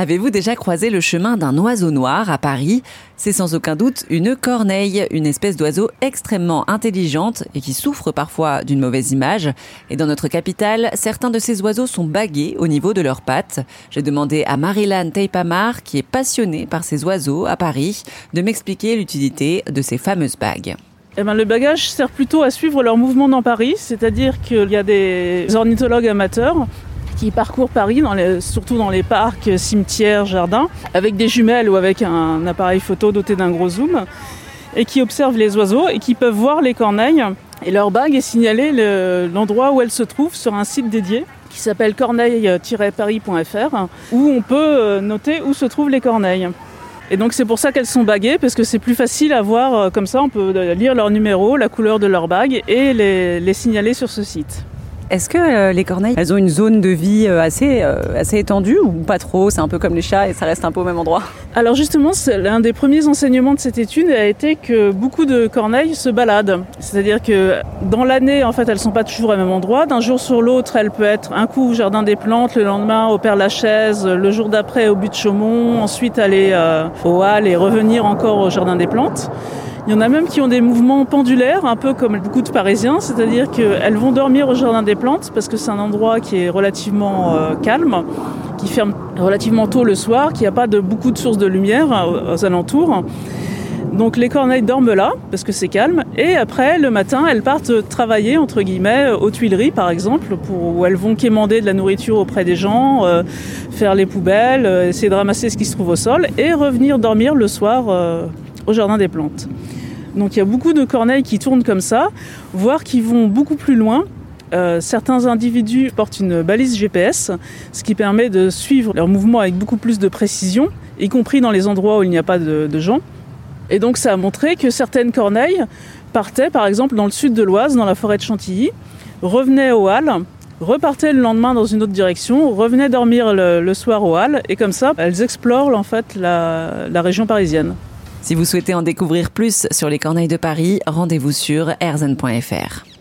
Avez-vous déjà croisé le chemin d'un oiseau noir à Paris? C'est sans aucun doute une corneille, une espèce d'oiseau extrêmement intelligente et qui souffre parfois d'une mauvaise image. Et dans notre capitale, certains de ces oiseaux sont bagués au niveau de leurs pattes. J'ai demandé à Marilyn Teipamar, qui est passionnée par ces oiseaux à Paris, de m'expliquer l'utilité de ces fameuses bagues. Eh ben, le bagage sert plutôt à suivre leur mouvement dans Paris, c'est-à-dire qu'il y a des ornithologues amateurs qui parcourent Paris, surtout dans les parcs, cimetières, jardins, avec des jumelles ou avec un appareil photo doté d'un gros zoom, et qui observent les oiseaux et qui peuvent voir les corneilles. Et leur bague est signalée l'endroit où elle se trouve sur un site dédié qui s'appelle corneille-paris.fr, où on peut euh, noter où se trouvent les corneilles. Et donc c'est pour ça qu'elles sont baguées, parce que c'est plus facile à voir euh, comme ça, on peut lire leur numéro, la couleur de leur bague et les signaler sur ce site. Est-ce que euh, les corneilles, elles ont une zone de vie euh, assez, euh, assez étendue ou pas trop? C'est un peu comme les chats et ça reste un peu au même endroit Alors justement, l'un des premiers enseignements de cette étude a été que beaucoup de corneilles se baladent. C'est-à-dire que dans l'année, en fait, elles sont pas toujours au même endroit. D'un jour sur l'autre, elles peuvent être un coup au jardin des plantes, le lendemain au Père Lachaise, le jour d'après au but de Chaumont, ensuite aller au Hall et revenir encore au jardin des plantes. Il y en a même qui ont des mouvements pendulaires, un peu comme beaucoup de Parisiens, c'est-à-dire qu'elles vont dormir au Jardin des Plantes parce que c'est un endroit qui est relativement euh, calme, qui ferme relativement tôt le soir, qui n'a pas de, beaucoup de sources de lumière euh, aux, alentours. Donc les corneilles dorment là parce que c'est calme et après le matin elles partent travailler entre guillemets aux Tuileries par exemple où elles vont quémander de la nourriture auprès des gens, euh, faire les poubelles, essayer de ramasser ce qui se trouve au sol et revenir dormir le soir au jardin des plantes. Donc il y a beaucoup de corneilles qui tournent comme ça, voire qui vont beaucoup plus loin. Euh, certains individus portent une balise GPS, ce qui permet de suivre leurs mouvements avec beaucoup plus de précision, y compris dans les endroits où il n'y a pas de, gens. Et donc ça a montré que certaines corneilles partaient par exemple dans le sud de l'Oise, dans la forêt de Chantilly, revenaient au Halles, repartaient le lendemain dans une autre direction, revenaient dormir le, soir au Halles, et comme ça, elles explorent en fait la région parisienne. Si vous souhaitez en découvrir plus sur les corneilles de Paris, rendez-vous sur erzen.fr.